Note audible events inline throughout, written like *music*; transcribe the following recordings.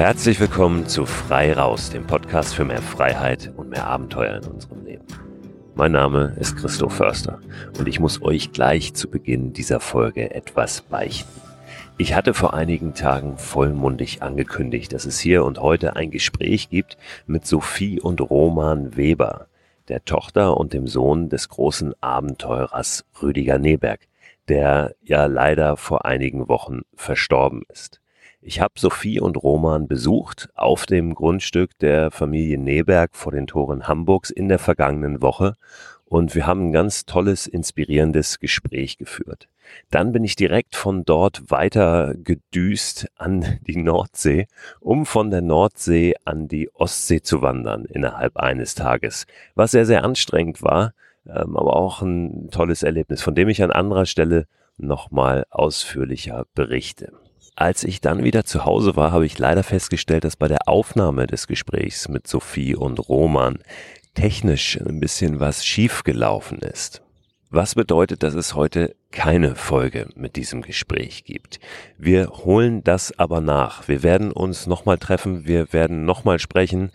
Herzlich willkommen zu Frei Raus, dem Podcast für mehr Freiheit und mehr Abenteuer in unserem Leben. Mein Name ist Christoph Förster und ich muss euch gleich zu Beginn dieser Folge etwas beichten. Ich hatte vor einigen Tagen vollmundig angekündigt, dass es hier und heute ein Gespräch gibt mit Sophie und Roman Weber, der Tochter und dem Sohn des großen Abenteurers Rüdiger Neberg, der ja leider vor einigen Wochen verstorben ist. Ich habe Sophie und Roman besucht auf dem Grundstück der Familie Neberg vor den Toren Hamburgs in der vergangenen Woche und wir haben ein ganz tolles, inspirierendes Gespräch geführt. Dann bin ich direkt von dort weiter gedüst an die Nordsee, um von der Nordsee an die Ostsee zu wandern innerhalb eines Tages, was sehr, sehr anstrengend war, ähm, aber auch ein tolles Erlebnis, von dem ich an anderer Stelle nochmal ausführlicher berichte. Als ich dann wieder zu Hause war, habe ich leider festgestellt, dass bei der Aufnahme des Gesprächs mit Sophie und Roman technisch ein bisschen was schiefgelaufen ist. Was bedeutet, dass es heute keine Folge mit diesem Gespräch gibt. Wir holen das aber nach. Wir werden uns nochmal treffen, wir werden nochmal sprechen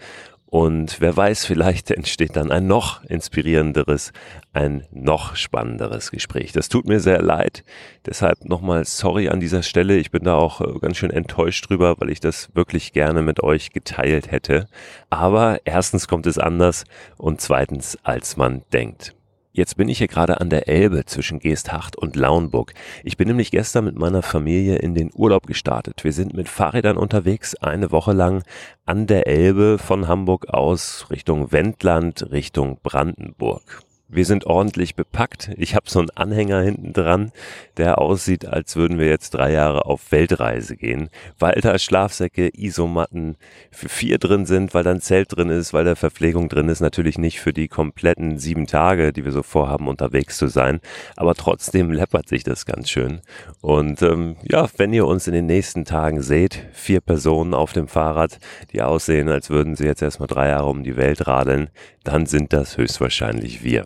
und wer weiß, vielleicht *laughs* entsteht dann ein noch inspirierenderes, ein noch spannenderes Gespräch. Das tut mir sehr leid. Deshalb nochmal sorry an dieser Stelle. Ich bin da auch äh, ganz schön enttäuscht drüber, weil ich das wirklich gerne mit euch geteilt hätte. Aber erstens kommt es anders und zweitens, als man denkt. Jetzt bin ich hier gerade an der Elbe zwischen Geesthacht und Lauenburg. Ich bin nämlich gestern mit meiner Familie in den Urlaub gestartet. Wir sind mit Fahrrädern unterwegs, eine Woche lang an der Elbe von Hamburg aus Richtung Wendland, Richtung Brandenburg. Wir sind ordentlich bepackt. Ich habe so einen Anhänger hinten dran, der aussieht, als würden wir jetzt drei Jahre auf Weltreise gehen, weil da Schlafsäcke, Isomatten für vier drin sind, weil da ein Zelt drin ist, weil da Verpflegung drin ist. Natürlich nicht für die kompletten sieben Tage, die wir so vorhaben, unterwegs zu sein. Aber trotzdem läppert sich das ganz schön. Und ähm, ja, wenn ihr uns in den nächsten Tagen seht, vier Personen auf dem Fahrrad, die aussehen, als würden sie jetzt erstmal drei Jahre um die Welt radeln, dann sind das höchstwahrscheinlich wir.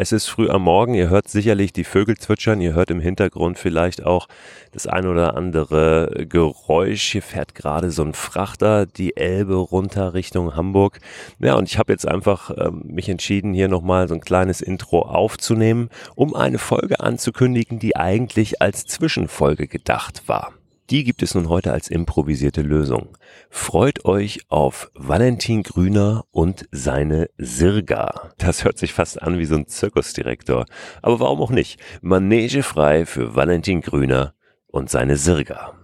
Es ist früh am Morgen, ihr hört sicherlich die Vögel zwitschern, ihr hört im Hintergrund vielleicht auch das ein oder andere Geräusch. Hier fährt gerade so ein Frachter die Elbe runter Richtung Hamburg. Ja, und ich habe jetzt einfach ähm, mich entschieden, hier nochmal so ein kleines Intro aufzunehmen, um eine Folge anzukündigen, die eigentlich als Zwischenfolge gedacht war. Die gibt es nun heute als improvisierte Lösung. Freut euch auf Valentin Grüner und seine Sirga. Das hört sich fast an wie so ein Zirkusdirektor. Aber warum auch nicht? Manege frei für Valentin Grüner und seine Sirga.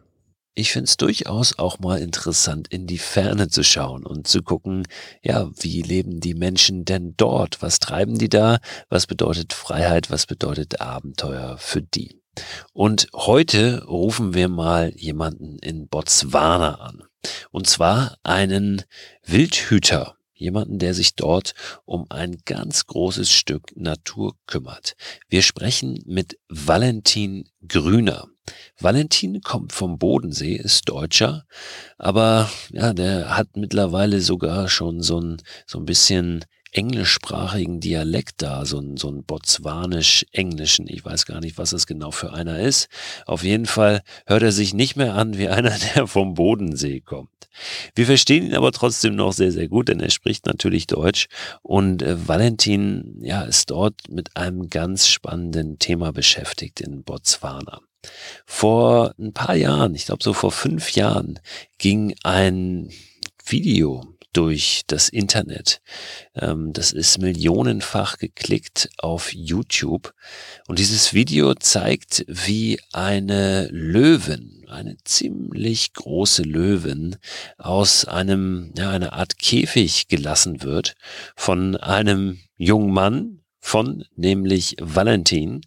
Ich finde es durchaus auch mal interessant, in die Ferne zu schauen und zu gucken, ja, wie leben die Menschen denn dort? Was treiben die da? Was bedeutet Freiheit? Was bedeutet Abenteuer für die? Und heute rufen wir mal jemanden in Botswana an. Und zwar einen Wildhüter. Jemanden, der sich dort um ein ganz großes Stück Natur kümmert. Wir sprechen mit Valentin Grüner. Valentin kommt vom Bodensee, ist Deutscher, aber ja, der hat mittlerweile sogar schon so ein, so ein bisschen englischsprachigen Dialekt da, so ein, so ein botswanisch-englischen. Ich weiß gar nicht, was das genau für einer ist. Auf jeden Fall hört er sich nicht mehr an wie *laughs* einer, der vom Bodensee kommt. Wir verstehen ihn aber trotzdem noch sehr, sehr gut, denn er spricht natürlich Deutsch und äh, Valentin ja, ist dort mit einem ganz spannenden Thema beschäftigt in Botswana. Vor ein paar Jahren, ich glaube so vor fünf Jahren, ging ein Video durch das Internet. Ähm, das ist millionenfach geklickt auf YouTube. Und dieses Video zeigt, wie eine Löwin, eine ziemlich große Löwin, aus einem, ja, einer Art Käfig gelassen wird von einem jungen Mann, von nämlich Valentin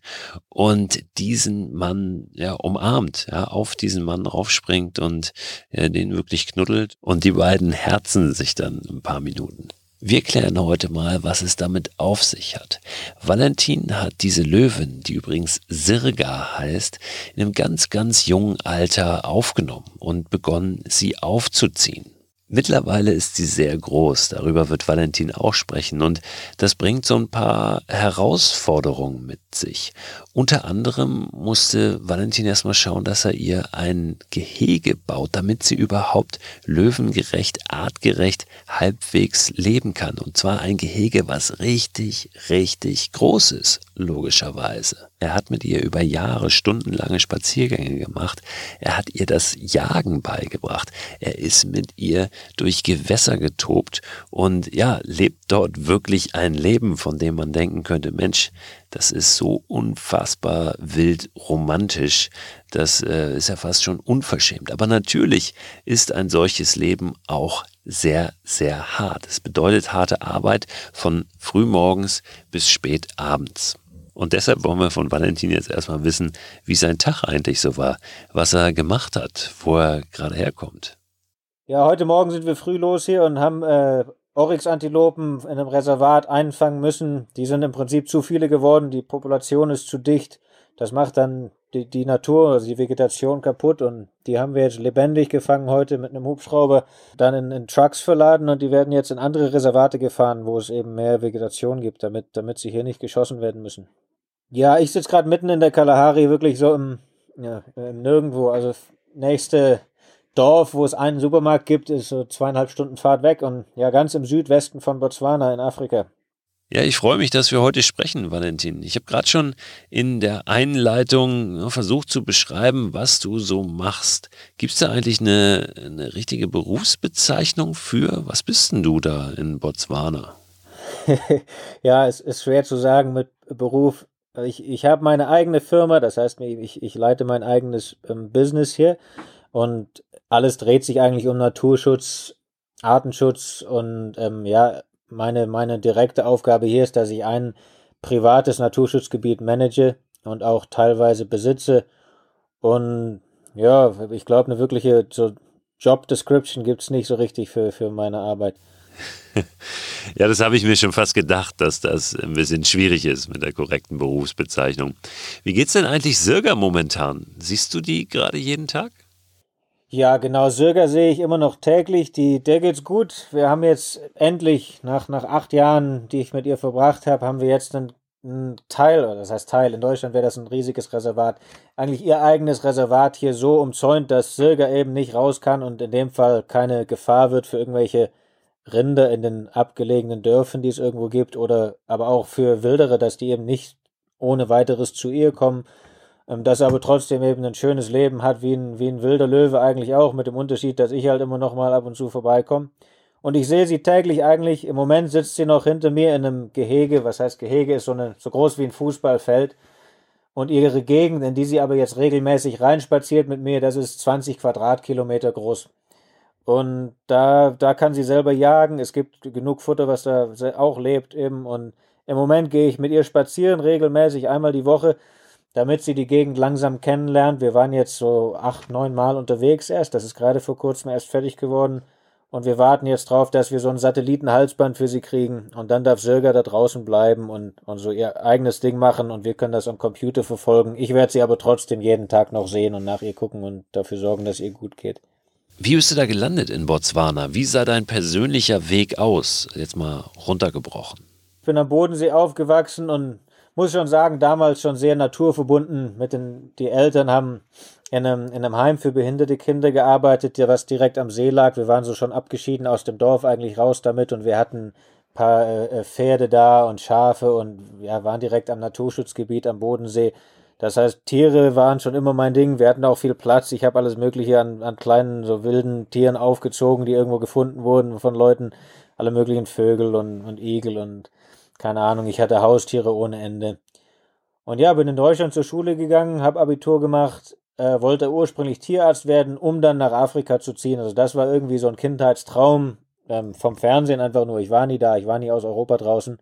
und diesen Mann ja umarmt, ja, auf diesen Mann raufspringt und ja, den wirklich knuddelt und die beiden herzen sich dann ein paar Minuten. Wir klären heute mal, was es damit auf sich hat. Valentin hat diese Löwin, die übrigens Sirga heißt, in einem ganz, ganz jungen Alter aufgenommen und begonnen, sie aufzuziehen. Mittlerweile ist sie sehr groß, darüber wird Valentin auch sprechen und das bringt so ein paar Herausforderungen mit sich. Unter anderem musste Valentin erstmal schauen, dass er ihr ein Gehege baut, damit sie überhaupt löwengerecht, artgerecht halbwegs leben kann. Und zwar ein Gehege, was richtig, richtig groß ist, logischerweise. Er hat mit ihr über Jahre stundenlange Spaziergänge gemacht. Er hat ihr das Jagen beigebracht. Er ist mit ihr durch Gewässer getobt und ja, lebt dort wirklich ein Leben, von dem man denken könnte, Mensch, das ist so unfassbar wild romantisch, das äh, ist ja fast schon unverschämt. Aber natürlich ist ein solches Leben auch sehr, sehr hart. Es bedeutet harte Arbeit von frühmorgens bis spät abends. Und deshalb wollen wir von Valentin jetzt erstmal wissen, wie sein Tag eigentlich so war, was er gemacht hat, wo er gerade herkommt. Ja, heute Morgen sind wir früh los hier und haben äh, Oryx-Antilopen in einem Reservat einfangen müssen. Die sind im Prinzip zu viele geworden, die Population ist zu dicht. Das macht dann die, die Natur, also die Vegetation kaputt und die haben wir jetzt lebendig gefangen heute mit einem Hubschrauber, dann in, in Trucks verladen und die werden jetzt in andere Reservate gefahren, wo es eben mehr Vegetation gibt, damit, damit sie hier nicht geschossen werden müssen. Ja, ich sitze gerade mitten in der Kalahari, wirklich so im, ja, im Nirgendwo. Also nächste Dorf, wo es einen Supermarkt gibt, ist so zweieinhalb Stunden Fahrt weg und ja, ganz im Südwesten von Botswana in Afrika. Ja, ich freue mich, dass wir heute sprechen, Valentin. Ich habe gerade schon in der Einleitung versucht zu beschreiben, was du so machst. Gibt es da eigentlich eine, eine richtige Berufsbezeichnung für? Was bist denn du da in Botswana? *laughs* ja, es ist schwer zu sagen mit Beruf. Ich, ich habe meine eigene Firma, das heißt, ich, ich leite mein eigenes ähm, Business hier und alles dreht sich eigentlich um Naturschutz, Artenschutz und ähm, ja, meine, meine direkte Aufgabe hier ist, dass ich ein privates Naturschutzgebiet manage und auch teilweise besitze. Und ja, ich glaube, eine wirkliche so Job Description gibt es nicht so richtig für, für meine Arbeit. Ja, das habe ich mir schon fast gedacht, dass das ein bisschen schwierig ist mit der korrekten Berufsbezeichnung. Wie geht's denn eigentlich Sirga momentan? Siehst du die gerade jeden Tag? Ja, genau, Sirga sehe ich immer noch täglich. Die, der geht's gut. Wir haben jetzt endlich, nach, nach acht Jahren, die ich mit ihr verbracht habe, haben wir jetzt einen, einen Teil, oder das heißt Teil, in Deutschland wäre das ein riesiges Reservat, eigentlich ihr eigenes Reservat hier so umzäunt, dass Sirga eben nicht raus kann und in dem Fall keine Gefahr wird für irgendwelche Rinder in den abgelegenen Dörfern, die es irgendwo gibt, oder aber auch für Wildere, dass die eben nicht ohne weiteres zu ihr kommen ähm, dass er aber trotzdem eben ein schönes Leben hat, wie ein, wie ein wilder Löwe eigentlich auch, mit dem Unterschied, dass ich halt immer noch mal ab und zu vorbeikomme. Und ich sehe sie täglich eigentlich, im Moment sitzt sie noch hinter mir in einem Gehege, was heißt Gehege, ist so, eine, so groß wie ein Fußballfeld. Und ihre Gegend, in die sie aber jetzt regelmäßig reinspaziert mit mir, das ist 20 Quadratkilometer groß. Und da, da kann sie selber jagen. Es gibt genug Futter, was da auch lebt eben. Und im Moment gehe ich mit ihr spazieren, regelmäßig einmal die Woche damit sie die Gegend langsam kennenlernt. Wir waren jetzt so acht, neun Mal unterwegs erst. Das ist gerade vor kurzem erst fertig geworden. Und wir warten jetzt drauf, dass wir so ein Satellitenhalsband für sie kriegen. Und dann darf Sirga da draußen bleiben und, und so ihr eigenes Ding machen und wir können das am Computer verfolgen. Ich werde sie aber trotzdem jeden Tag noch sehen und nach ihr gucken und dafür sorgen, dass ihr gut geht. Wie bist du da gelandet in Botswana? Wie sah dein persönlicher Weg aus? Jetzt mal runtergebrochen. Ich bin am Bodensee aufgewachsen und muss schon sagen, damals schon sehr naturverbunden mit den, die Eltern haben in einem, in einem Heim für behinderte Kinder gearbeitet, was direkt am See lag. Wir waren so schon abgeschieden aus dem Dorf eigentlich raus damit und wir hatten ein paar äh, Pferde da und Schafe und ja, waren direkt am Naturschutzgebiet am Bodensee. Das heißt, Tiere waren schon immer mein Ding. Wir hatten auch viel Platz. Ich habe alles Mögliche an, an kleinen, so wilden Tieren aufgezogen, die irgendwo gefunden wurden von Leuten. Alle möglichen Vögel und, und Igel und keine Ahnung, ich hatte Haustiere ohne Ende. Und ja, bin in Deutschland zur Schule gegangen, habe Abitur gemacht, äh, wollte ursprünglich Tierarzt werden, um dann nach Afrika zu ziehen. Also das war irgendwie so ein Kindheitstraum ähm, vom Fernsehen einfach nur. Ich war nie da, ich war nie aus Europa draußen.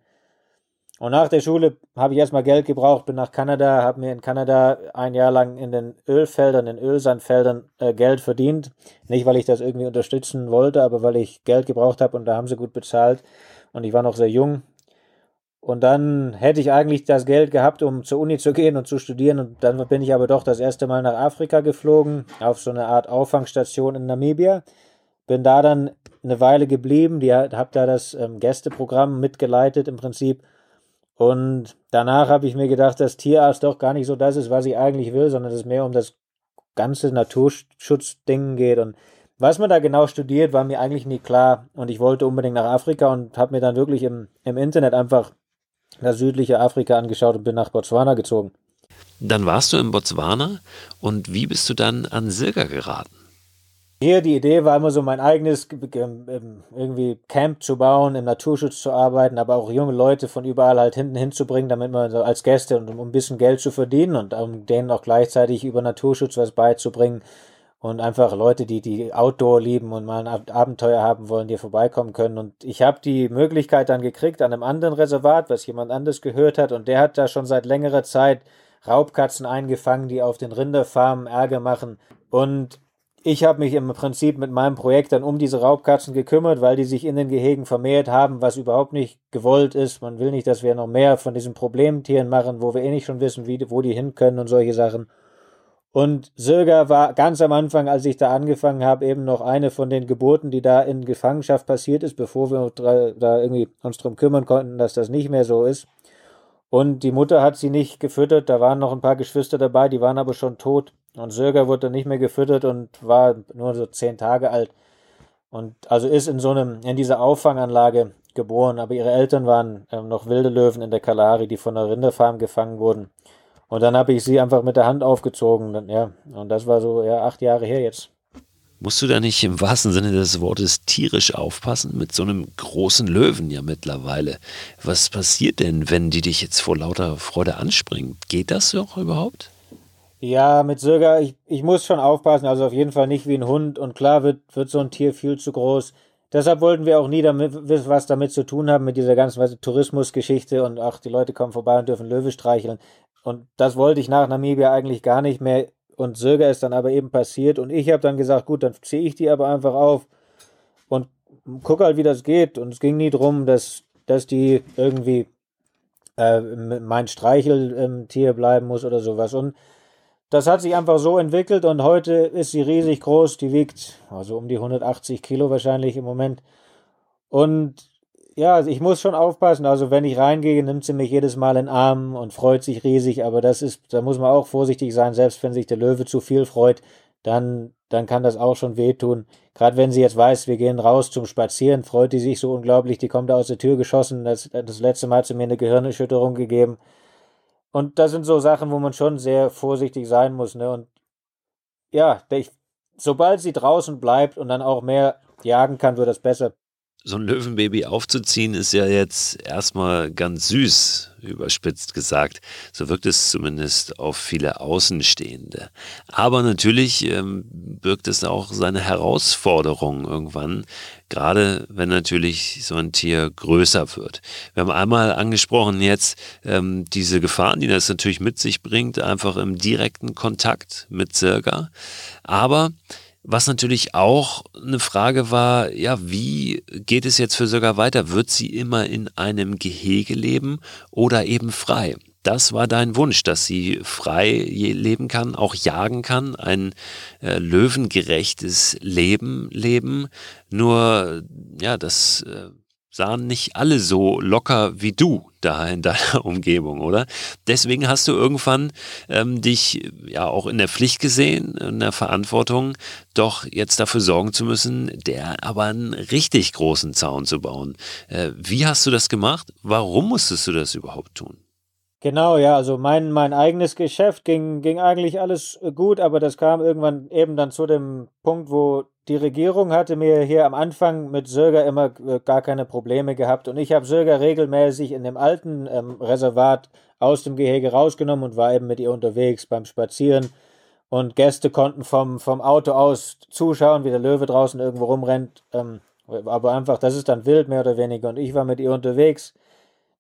Und nach der Schule habe ich erstmal Geld gebraucht, bin nach Kanada, habe mir in Kanada ein Jahr lang in den Ölfeldern, in Ölsandfeldern äh, Geld verdient. Nicht, weil ich das irgendwie unterstützen wollte, aber weil ich Geld gebraucht habe und da haben sie gut bezahlt. Und ich war noch sehr jung, und dann hätte ich eigentlich das Geld gehabt, um zur Uni zu gehen und zu studieren. Und dann bin ich aber doch das erste Mal nach Afrika geflogen, auf so eine Art Auffangstation in Namibia. bin da dann eine Weile geblieben, habe da das ähm, Gästeprogramm mitgeleitet im Prinzip. Und danach habe ich mir gedacht, dass Tierarzt doch gar nicht so das ist, was ich eigentlich will, sondern dass es mehr um das ganze Naturschutzding geht. Und was man da genau studiert, war mir eigentlich nie klar. Und ich wollte unbedingt nach Afrika und habe mir dann wirklich im, im Internet einfach das südliche Afrika angeschaut und bin nach Botswana gezogen. Dann warst du in Botswana und wie bist du dann an Silga geraten? Hier die Idee war immer so mein eigenes ähm, irgendwie Camp zu bauen, im Naturschutz zu arbeiten, aber auch junge Leute von überall halt hinten hinzubringen, damit man so als Gäste und um ein bisschen Geld zu verdienen und um denen auch gleichzeitig über Naturschutz was beizubringen und einfach Leute, die die Outdoor lieben und mal ein Abenteuer haben wollen, die vorbeikommen können. Und ich habe die Möglichkeit dann gekriegt an einem anderen Reservat, was jemand anders gehört hat und der hat da schon seit längerer Zeit Raubkatzen eingefangen, die auf den Rinderfarmen Ärger machen. Und ich habe mich im Prinzip mit meinem Projekt dann um diese Raubkatzen gekümmert, weil die sich in den Gehegen vermehrt haben, was überhaupt nicht gewollt ist. Man will nicht, dass wir noch mehr von diesen Problemtieren machen, wo wir eh nicht schon wissen, wie, wo die hin können und solche Sachen. Und Sirga war ganz am Anfang, als ich da angefangen habe, eben noch eine von den Geburten, die da in Gefangenschaft passiert ist, bevor wir da irgendwie uns drum kümmern konnten, dass das nicht mehr so ist. Und die Mutter hat sie nicht gefüttert, da waren noch ein paar Geschwister dabei, die waren aber schon tot. Und Sirga wurde dann nicht mehr gefüttert und war nur so zehn Tage alt. Und also ist in so einem, in dieser Auffanganlage geboren, aber ihre Eltern waren ähm, noch wilde Löwen in der Kalahari, die von der Rinderfarm gefangen wurden. Und dann habe ich sie einfach mit der Hand aufgezogen. Dann, ja, und das war so ja, acht Jahre her jetzt. Musst du da nicht im wahrsten Sinne des Wortes tierisch aufpassen mit so einem großen Löwen ja mittlerweile? Was passiert denn, wenn die dich jetzt vor lauter Freude anspringen? Geht das doch überhaupt? Ja, mit Sirga, ich, ich muss schon aufpassen, also auf jeden Fall nicht wie ein Hund. Und klar wird, wird so ein Tier viel zu groß. Deshalb wollten wir auch nie damit, was damit zu tun haben mit dieser ganzen Tourismusgeschichte und ach, die Leute kommen vorbei und dürfen Löwe streicheln. Und das wollte ich nach Namibia eigentlich gar nicht mehr. Und Sirga ist dann aber eben passiert. Und ich habe dann gesagt, gut, dann ziehe ich die aber einfach auf und gucke halt, wie das geht. Und es ging nie darum, dass, dass die irgendwie äh, mein Streicheltier bleiben muss oder sowas. Und das hat sich einfach so entwickelt und heute ist sie riesig groß. Die wiegt also um die 180 Kilo wahrscheinlich im Moment. Und ja, also ich muss schon aufpassen. Also wenn ich reingehe, nimmt sie mich jedes Mal in den Arm und freut sich riesig. Aber das ist, da muss man auch vorsichtig sein. Selbst wenn sich der Löwe zu viel freut, dann, dann kann das auch schon wehtun. Gerade wenn sie jetzt weiß, wir gehen raus zum Spazieren, freut die sich so unglaublich. Die kommt da aus der Tür geschossen. Das, das letzte Mal hat sie mir eine Gehirnerschütterung gegeben. Und das sind so Sachen, wo man schon sehr vorsichtig sein muss. Ne? Und ja, ich, sobald sie draußen bleibt und dann auch mehr jagen kann, wird das besser so ein Löwenbaby aufzuziehen, ist ja jetzt erstmal ganz süß, überspitzt gesagt. So wirkt es zumindest auf viele Außenstehende. Aber natürlich ähm, birgt es auch seine Herausforderungen irgendwann, gerade wenn natürlich so ein Tier größer wird. Wir haben einmal angesprochen jetzt ähm, diese Gefahren, die das natürlich mit sich bringt, einfach im direkten Kontakt mit Zirga. Aber was natürlich auch eine Frage war, ja, wie geht es jetzt für sogar weiter? Wird sie immer in einem Gehege leben oder eben frei? Das war dein Wunsch, dass sie frei leben kann, auch jagen kann, ein äh, löwengerechtes Leben leben. Nur, ja, das äh, sahen nicht alle so locker wie du da in deiner *laughs* Umgebung, oder? Deswegen hast du irgendwann ähm, dich ja auch in der Pflicht gesehen, in der Verantwortung, doch jetzt dafür sorgen zu müssen, der aber einen richtig großen Zaun zu bauen. Äh, wie hast du das gemacht? Warum musstest du das überhaupt tun? Genau, ja, also mein, mein eigenes Geschäft ging, ging eigentlich alles gut, aber das kam irgendwann eben dann zu dem Punkt, wo die Regierung hatte mir hier am Anfang mit Söger immer äh, gar keine Probleme gehabt. Und ich habe Söger regelmäßig in dem alten ähm, Reservat aus dem Gehege rausgenommen und war eben mit ihr unterwegs beim Spazieren. Und Gäste konnten vom, vom Auto aus zuschauen, wie der Löwe draußen irgendwo rumrennt, ähm, aber einfach, das ist dann wild mehr oder weniger. Und ich war mit ihr unterwegs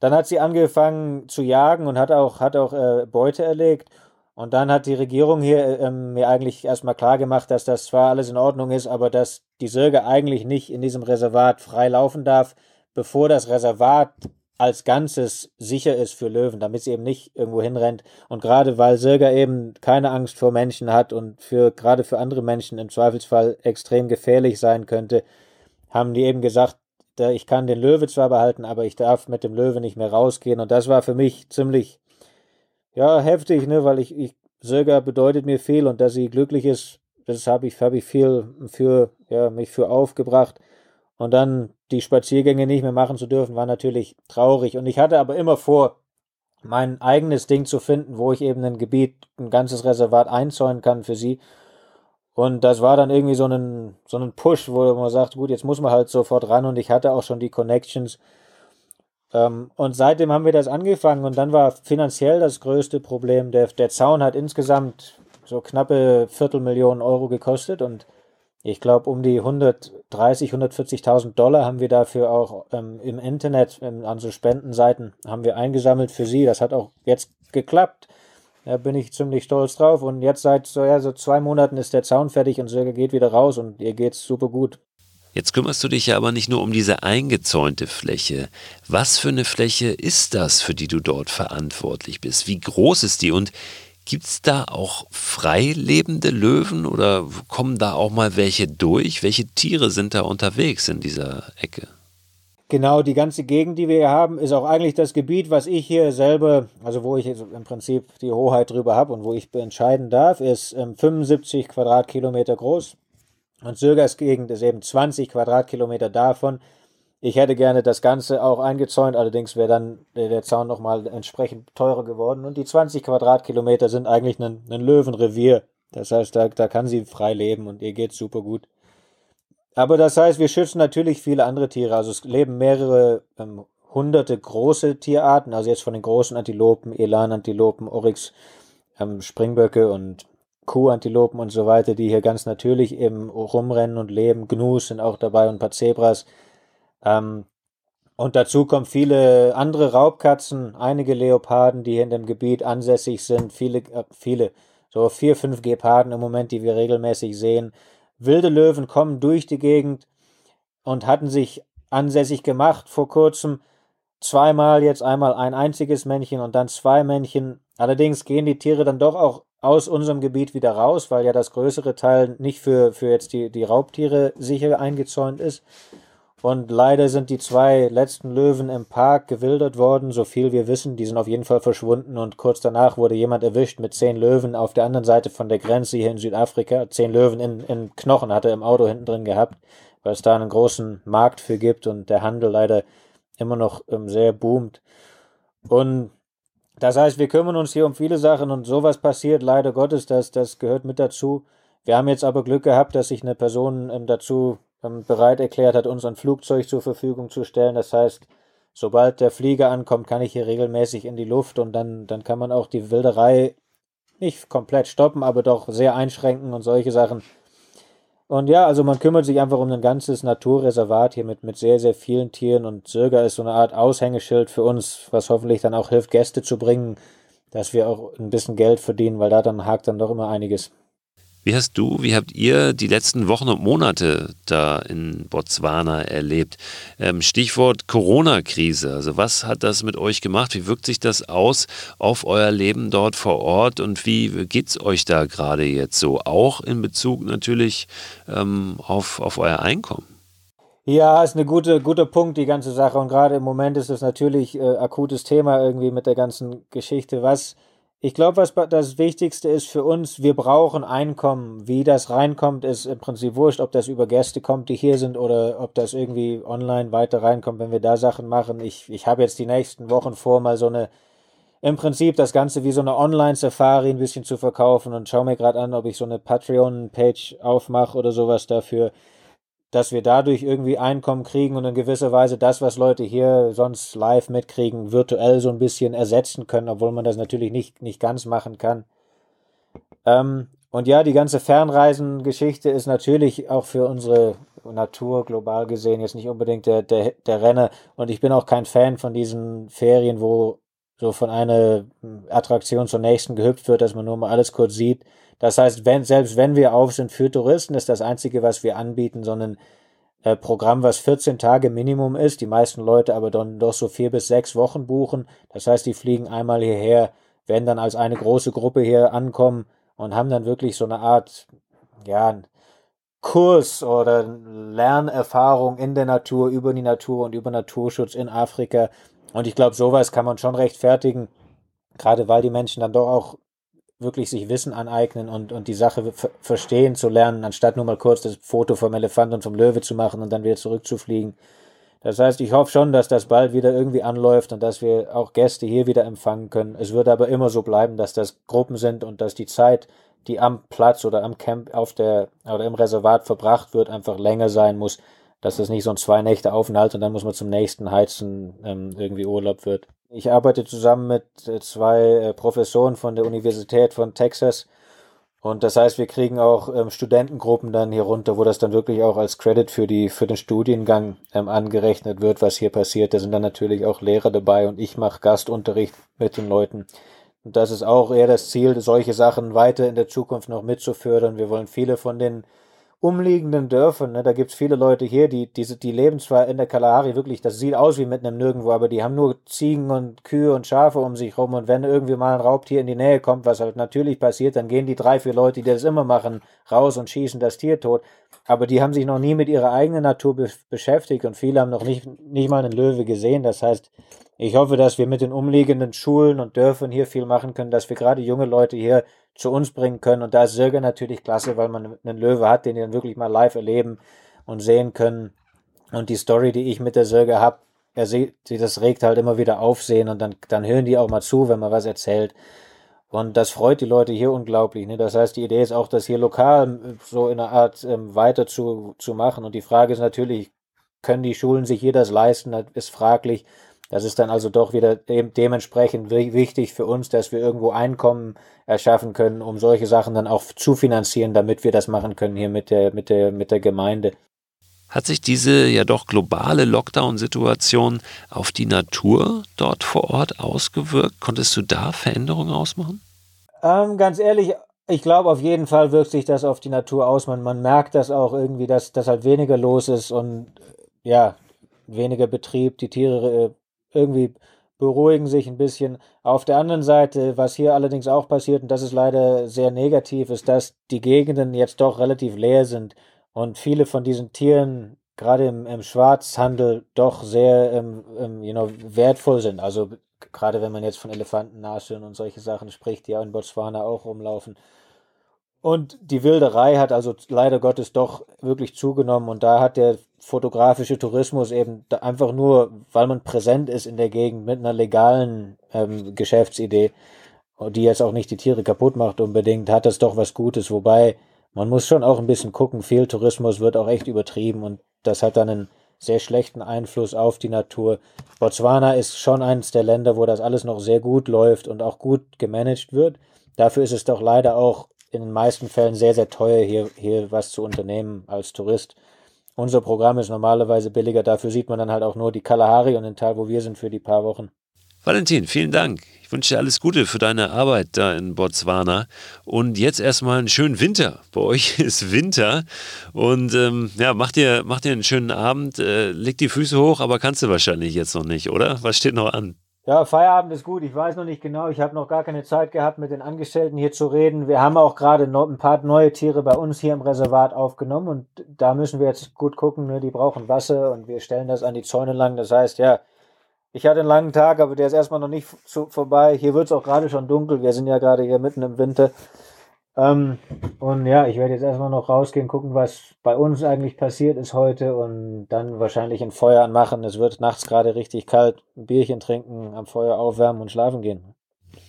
dann hat sie angefangen zu jagen und hat auch, hat auch äh, Beute erlegt. Und dann hat die Regierung hier ähm, mir eigentlich erstmal klar gemacht, dass das zwar alles in Ordnung ist, aber dass die Sirge eigentlich nicht in diesem Reservat frei laufen darf, bevor das Reservat als Ganzes sicher ist für Löwen, damit sie eben nicht irgendwo hinrennt. Und gerade weil Sirga eben keine Angst vor Menschen hat und für gerade für andere Menschen im Zweifelsfall extrem gefährlich sein könnte, haben die eben gesagt, ich kann den Löwe zwar behalten, aber ich darf mit dem Löwe nicht mehr rausgehen. Und das war für mich ziemlich, ja, heftig, ne, weil ich, ich Sirga bedeutet mir viel und dass sie glücklich ist, das habe ich, habe ich viel für, ja, mich für aufgebracht. Und dann die Spaziergänge nicht mehr machen zu dürfen, war natürlich traurig. Und ich hatte aber immer vor, mein eigenes Ding zu finden, wo ich eben ein Gebiet, ein ganzes Reservat einzäunen kann für sie. Und das war dann irgendwie so ein, so ein Push, wo man sagt, gut, jetzt muss man halt sofort ran und ich hatte auch schon die Connections. Ähm, und seitdem haben wir das angefangen und dann war finanziell das größte Problem. Der, der Zaun hat insgesamt so knappe Viertelmillionen Euro gekostet und ich glaube, um die 130, 140.000 Dollar haben wir dafür auch ähm, im Internet, ähm, an so Spendenseiten, haben wir eingesammelt für sie. Das hat auch jetzt geklappt. Da bin ich ziemlich stolz drauf. Und jetzt seit so, ja, so zwei Monaten ist der Zaun fertig und Sirge geht wieder raus und ihr geht's super gut. Jetzt kümmerst du dich ja aber nicht nur um diese eingezäunte Fläche. Was für eine Fläche ist das, für die du dort verantwortlich bist? Wie groß ist die und Gibt es da auch frei lebende Löwen oder kommen da auch mal welche durch? Welche Tiere sind da unterwegs in dieser Ecke? Genau, die ganze Gegend, die wir hier haben, ist auch eigentlich das Gebiet, was ich hier selber, also wo ich im Prinzip die Hoheit drüber habe und wo ich entscheiden darf, ist ähm, 75 Quadratkilometer groß. Und Sürgers Gegend ist eben 20 Quadratkilometer davon. Ich hätte gerne das Ganze auch eingezäunt, allerdings wäre dann der Zaun nochmal entsprechend teurer geworden. Und die 20 Quadratkilometer sind eigentlich ein, ein Löwenrevier. Das heißt, da, da kann sie frei leben und ihr geht super gut. Aber das heißt, wir schützen natürlich viele andere Tiere. Also es leben mehrere ähm, hunderte große Tierarten, also jetzt von den großen Antilopen, Elan-Antilopen, Oryx, ähm, Springböcke und Kuhantilopen und so weiter, die hier ganz natürlich eben rumrennen und leben. Gnus sind auch dabei und ein paar Zebras. Ähm, und dazu kommen viele andere Raubkatzen, einige Leoparden, die hier in dem Gebiet ansässig sind, viele, äh, viele, so vier, fünf Geparden im Moment, die wir regelmäßig sehen. Wilde Löwen kommen durch die Gegend und hatten sich ansässig gemacht vor kurzem. Zweimal jetzt einmal ein einziges Männchen und dann zwei Männchen. Allerdings gehen die Tiere dann doch auch aus unserem Gebiet wieder raus, weil ja das größere Teil nicht für, für jetzt die, die Raubtiere sicher eingezäunt ist. Und leider sind die zwei letzten Löwen im Park gewildert worden, so viel wir wissen. Die sind auf jeden Fall verschwunden und kurz danach wurde jemand erwischt mit zehn Löwen auf der anderen Seite von der Grenze hier in Südafrika. Zehn Löwen in, in Knochen hat er im Auto hinten drin gehabt, weil es da einen großen Markt für gibt und der Handel leider immer noch ähm, sehr boomt. Und das heißt, wir kümmern uns hier um viele Sachen und sowas passiert leider Gottes, das, das gehört mit dazu. Wir haben jetzt aber Glück gehabt, dass sich eine Person ähm, dazu bereit erklärt hat, uns ein Flugzeug zur Verfügung zu stellen. Das heißt, sobald der Flieger ankommt, kann ich hier regelmäßig in die Luft und dann, dann kann man auch die Wilderei nicht komplett stoppen, aber doch sehr einschränken und solche Sachen. Und ja, also man kümmert sich einfach um ein ganzes Naturreservat hier mit, mit sehr, sehr vielen Tieren und Zöger ist so eine Art Aushängeschild für uns, was hoffentlich dann auch hilft, Gäste zu bringen, dass wir auch ein bisschen Geld verdienen, weil da dann hakt dann doch immer einiges. Wie hast du, wie habt ihr die letzten Wochen und Monate da in Botswana erlebt? Ähm, Stichwort Corona-Krise. Also was hat das mit euch gemacht? Wie wirkt sich das aus auf euer Leben dort vor Ort und wie geht es euch da gerade jetzt so? Auch in Bezug natürlich ähm, auf, auf euer Einkommen. Ja, ist ein gute, guter Punkt, die ganze Sache. Und gerade im Moment ist es natürlich äh, akutes Thema irgendwie mit der ganzen Geschichte. Was ich glaube, was das Wichtigste ist für uns, wir brauchen Einkommen. Wie das reinkommt, ist im Prinzip wurscht, ob das über Gäste kommt, die hier sind, oder ob das irgendwie online weiter reinkommt, wenn wir da Sachen machen. Ich, ich habe jetzt die nächsten Wochen vor, mal so eine, im Prinzip das Ganze wie so eine Online-Safari ein bisschen zu verkaufen und schaue mir gerade an, ob ich so eine Patreon-Page aufmache oder sowas dafür dass wir dadurch irgendwie Einkommen kriegen und in gewisser Weise das, was Leute hier sonst live mitkriegen, virtuell so ein bisschen ersetzen können, obwohl man das natürlich nicht, nicht ganz machen kann. Ähm, und ja, die ganze Fernreisengeschichte ist natürlich auch für unsere Natur global gesehen jetzt nicht unbedingt der, der, der Renner. Und ich bin auch kein Fan von diesen Ferien, wo so von einer Attraktion zur nächsten gehüpft wird, dass man nur mal alles kurz sieht. Das heißt, wenn, selbst wenn wir auf sind für Touristen, ist das Einzige, was wir anbieten, so einen äh, Programm, was 14 Tage Minimum ist, die meisten Leute aber dann doch so vier bis sechs Wochen buchen. Das heißt, die fliegen einmal hierher, werden dann als eine große Gruppe hier ankommen und haben dann wirklich so eine Art, ja, Kurs oder Lernerfahrung in der Natur, über die Natur und über Naturschutz in Afrika. Und ich glaube, sowas kann man schon rechtfertigen, gerade weil die Menschen dann doch auch wirklich sich Wissen aneignen und, und die Sache verstehen zu lernen, anstatt nur mal kurz das Foto vom Elefant und vom Löwe zu machen und dann wieder zurückzufliegen. Das heißt, ich hoffe schon, dass das bald wieder irgendwie anläuft und dass wir auch Gäste hier wieder empfangen können. Es wird aber immer so bleiben, dass das Gruppen sind und dass die Zeit, die am Platz oder am Camp auf der oder im Reservat verbracht wird, einfach länger sein muss, dass das nicht so ein zwei Nächte Aufenthalt und dann muss man zum nächsten Heizen ähm, irgendwie Urlaub wird. Ich arbeite zusammen mit äh, zwei äh, Professoren von der Universität von Texas und das heißt, wir kriegen auch ähm, Studentengruppen dann hier runter, wo das dann wirklich auch als Credit für die für den Studiengang ähm, angerechnet wird, was hier passiert. Da sind dann natürlich auch Lehrer dabei und ich mache Gastunterricht mit den Leuten. Und das ist auch eher das Ziel, solche Sachen weiter in der Zukunft noch mitzufördern. Wir wollen viele von den umliegenden Dörfern, ne, da gibt's viele Leute hier, die, die, die leben zwar in der Kalahari wirklich, das sieht aus wie mitten im Nirgendwo, aber die haben nur Ziegen und Kühe und Schafe um sich rum und wenn irgendwie mal ein Raubtier in die Nähe kommt, was halt natürlich passiert, dann gehen die drei, vier Leute, die das immer machen, raus und schießen das Tier tot. Aber die haben sich noch nie mit ihrer eigenen Natur be beschäftigt und viele haben noch nicht, nicht mal einen Löwe gesehen. Das heißt, ich hoffe, dass wir mit den umliegenden Schulen und Dörfern hier viel machen können, dass wir gerade junge Leute hier zu uns bringen können. Und da ist Sirga natürlich klasse, weil man einen Löwe hat, den die dann wirklich mal live erleben und sehen können. Und die Story, die ich mit der Sirga habe, er sieht, das regt halt immer wieder Aufsehen und dann, dann hören die auch mal zu, wenn man was erzählt. Und das freut die Leute hier unglaublich. Ne? Das heißt, die Idee ist auch, das hier lokal äh, so in einer Art ähm, weiter zu, zu machen. Und die Frage ist natürlich, können die Schulen sich hier das leisten? Das ist fraglich. Das ist dann also doch wieder de dementsprechend wichtig für uns, dass wir irgendwo Einkommen erschaffen können, um solche Sachen dann auch zu finanzieren, damit wir das machen können hier mit der, mit der, mit der Gemeinde. Hat sich diese ja doch globale Lockdown-Situation auf die Natur dort vor Ort ausgewirkt? Konntest du da Veränderungen ausmachen? Ähm, ganz ehrlich, ich glaube, auf jeden Fall wirkt sich das auf die Natur aus. Man, man merkt das auch irgendwie, dass, dass halt weniger los ist und ja, weniger Betrieb. Die Tiere äh, irgendwie beruhigen sich ein bisschen. Auf der anderen Seite, was hier allerdings auch passiert, und das ist leider sehr negativ, ist, dass die Gegenden jetzt doch relativ leer sind und viele von diesen Tieren, gerade im, im Schwarzhandel, doch sehr ähm, ähm, you know, wertvoll sind. Also gerade wenn man jetzt von Elefanten, Nashörnern und solche Sachen spricht, die ja in Botswana auch rumlaufen. Und die Wilderei hat also leider Gottes doch wirklich zugenommen und da hat der fotografische Tourismus eben einfach nur, weil man präsent ist in der Gegend mit einer legalen ähm, Geschäftsidee, die jetzt auch nicht die Tiere kaputt macht unbedingt, hat das doch was Gutes. Wobei man muss schon auch ein bisschen gucken, viel Tourismus wird auch echt übertrieben und das hat dann einen sehr schlechten Einfluss auf die Natur. Botswana ist schon eines der Länder, wo das alles noch sehr gut läuft und auch gut gemanagt wird. Dafür ist es doch leider auch in den meisten Fällen sehr, sehr teuer, hier, hier was zu unternehmen als Tourist. Unser Programm ist normalerweise billiger, dafür sieht man dann halt auch nur die Kalahari und den Teil, wo wir sind für die paar Wochen. Valentin, vielen Dank. Ich wünsche dir alles Gute für deine Arbeit da in Botswana. Und jetzt erstmal einen schönen Winter. Bei euch *laughs* ist Winter. Und ähm, ja, mach dir, mach dir einen schönen Abend. Äh, leg die Füße hoch, aber kannst du wahrscheinlich jetzt noch nicht, oder? Was steht noch an? Ja, Feierabend ist gut. Ich weiß noch nicht genau. Ich habe noch gar keine Zeit gehabt, mit den Angestellten hier zu reden. Wir haben auch gerade ein paar neue Tiere bei uns hier im Reservat aufgenommen und da müssen wir jetzt gut gucken. Ne? Die brauchen Wasser und wir stellen das an die Zäune lang. Das heißt, ja, ich hatte einen langen Tag, aber der ist erstmal noch nicht vorbei. Hier wird es auch gerade schon dunkel. Wir sind ja gerade hier mitten im Winter. Ähm, und ja, ich werde jetzt erstmal noch rausgehen, gucken, was bei uns eigentlich passiert ist heute und dann wahrscheinlich ein Feuer anmachen. Es wird nachts gerade richtig kalt, ein Bierchen trinken, am Feuer aufwärmen und schlafen gehen.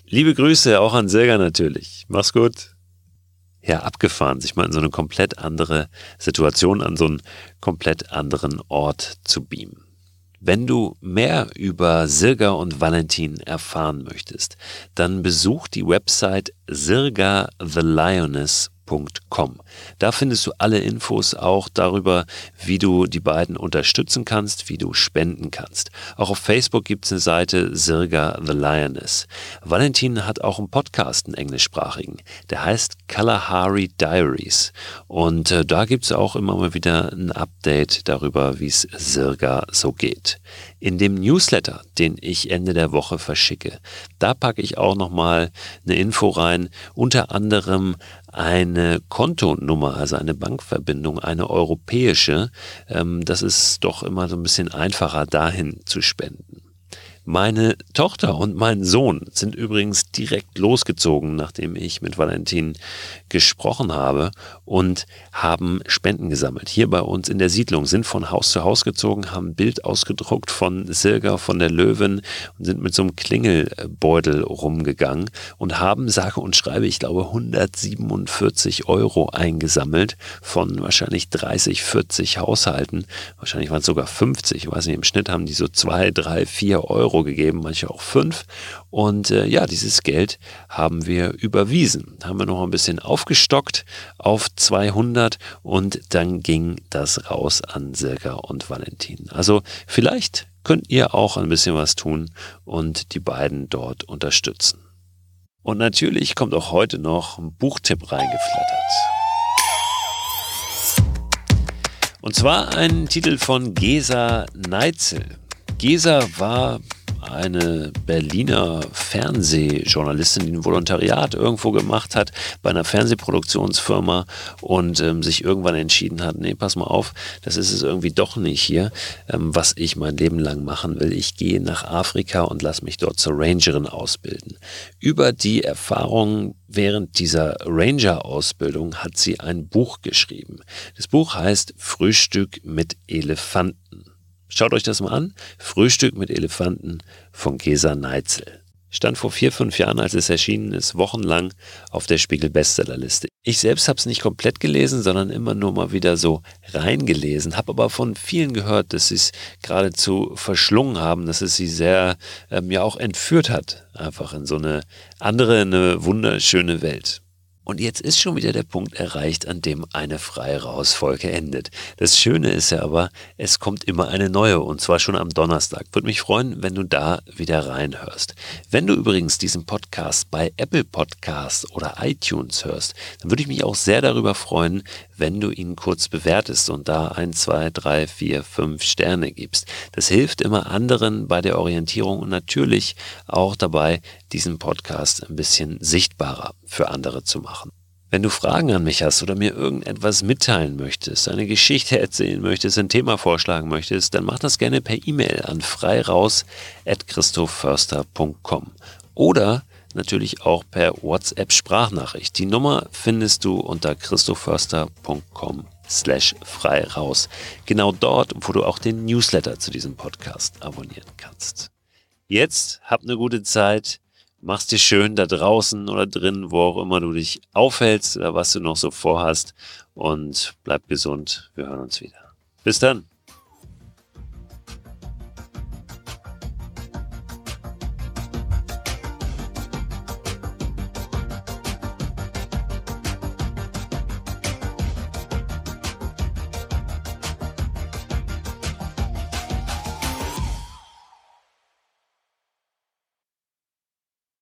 Liebe Grüße auch an Silga natürlich. Mach's gut. Ja, abgefahren, sich mal in so eine komplett andere Situation, an so einen komplett anderen Ort zu beamen. Wenn du mehr über Sirga und Valentin erfahren möchtest, dann besuch die Website sirgathelioness.com www.sirga.com. Da findest du alle Infos auch darüber, wie du die beiden unterstützen kannst, wie du spenden kannst. Auch auf Facebook gibt es eine Seite Sirga the Lioness. Valentin hat auch einen Podcast, einen englischsprachigen. Der heißt Kalahari Diaries. Und äh, da gibt es auch immer mal wieder ein Update darüber, wie es Sirga so geht. In dem Newsletter, den ich Ende der Woche verschicke, da packe ich auch nochmal eine Info rein, unter anderem eine Kontonummer, also eine Bankverbindung, eine europäische. Ähm, das ist doch immer so ein bisschen einfacher, dahin zu spenden. Meine Tochter und mein Sohn sind übrigens direkt losgezogen, nachdem ich mit Valentin gesprochen habe und haben Spenden gesammelt. Hier bei uns in der Siedlung sind von Haus zu Haus gezogen, haben ein Bild ausgedruckt von Silga, von der Löwen und sind mit so einem Klingelbeutel rumgegangen und haben, sage und schreibe, ich glaube 147 Euro eingesammelt von wahrscheinlich 30, 40 Haushalten. Wahrscheinlich waren es sogar 50, ich weiß nicht, im Schnitt haben die so zwei, drei, vier Euro Euro gegeben, manche auch fünf. Und äh, ja, dieses Geld haben wir überwiesen. Haben wir noch ein bisschen aufgestockt auf 200 und dann ging das raus an Silka und Valentin. Also vielleicht könnt ihr auch ein bisschen was tun und die beiden dort unterstützen. Und natürlich kommt auch heute noch ein Buchtipp reingeflattert. Und zwar ein Titel von Gesa Neitzel. Gesa war eine Berliner Fernsehjournalistin, die ein Volontariat irgendwo gemacht hat bei einer Fernsehproduktionsfirma und ähm, sich irgendwann entschieden hat, nee, pass mal auf, das ist es irgendwie doch nicht hier, ähm, was ich mein Leben lang machen will. Ich gehe nach Afrika und lasse mich dort zur Rangerin ausbilden. Über die Erfahrungen während dieser Ranger-Ausbildung hat sie ein Buch geschrieben. Das Buch heißt Frühstück mit Elefanten. Schaut euch das mal an. Frühstück mit Elefanten von Gesa Neitzel. Stand vor vier, fünf Jahren, als es erschienen ist, wochenlang auf der Spiegel Bestsellerliste. Ich selbst habe es nicht komplett gelesen, sondern immer nur mal wieder so reingelesen, habe aber von vielen gehört, dass sie es geradezu verschlungen haben, dass es sie sehr ähm, ja auch entführt hat, einfach in so eine andere, eine wunderschöne Welt. Und jetzt ist schon wieder der Punkt erreicht, an dem eine Freirausfolge endet. Das Schöne ist ja aber, es kommt immer eine neue und zwar schon am Donnerstag. Würde mich freuen, wenn du da wieder reinhörst. Wenn du übrigens diesen Podcast bei Apple Podcasts oder iTunes hörst, dann würde ich mich auch sehr darüber freuen, wenn du ihn kurz bewertest und da ein, zwei, drei, vier, fünf Sterne gibst. Das hilft immer anderen bei der Orientierung und natürlich auch dabei, diesen Podcast ein bisschen sichtbarer für andere zu machen. Wenn du Fragen an mich hast oder mir irgendetwas mitteilen möchtest, eine Geschichte erzählen möchtest, ein Thema vorschlagen möchtest, dann mach das gerne per E-Mail an freiraus.christophförster.com oder natürlich auch per WhatsApp-Sprachnachricht. Die Nummer findest du unter christophförster.com slash frei raus. Genau dort, wo du auch den Newsletter zu diesem Podcast abonnieren kannst. Jetzt hab eine gute Zeit mach's dir schön da draußen oder drin, wo auch immer du dich aufhältst oder was du noch so vorhast und bleib gesund. Wir hören uns wieder. Bis dann.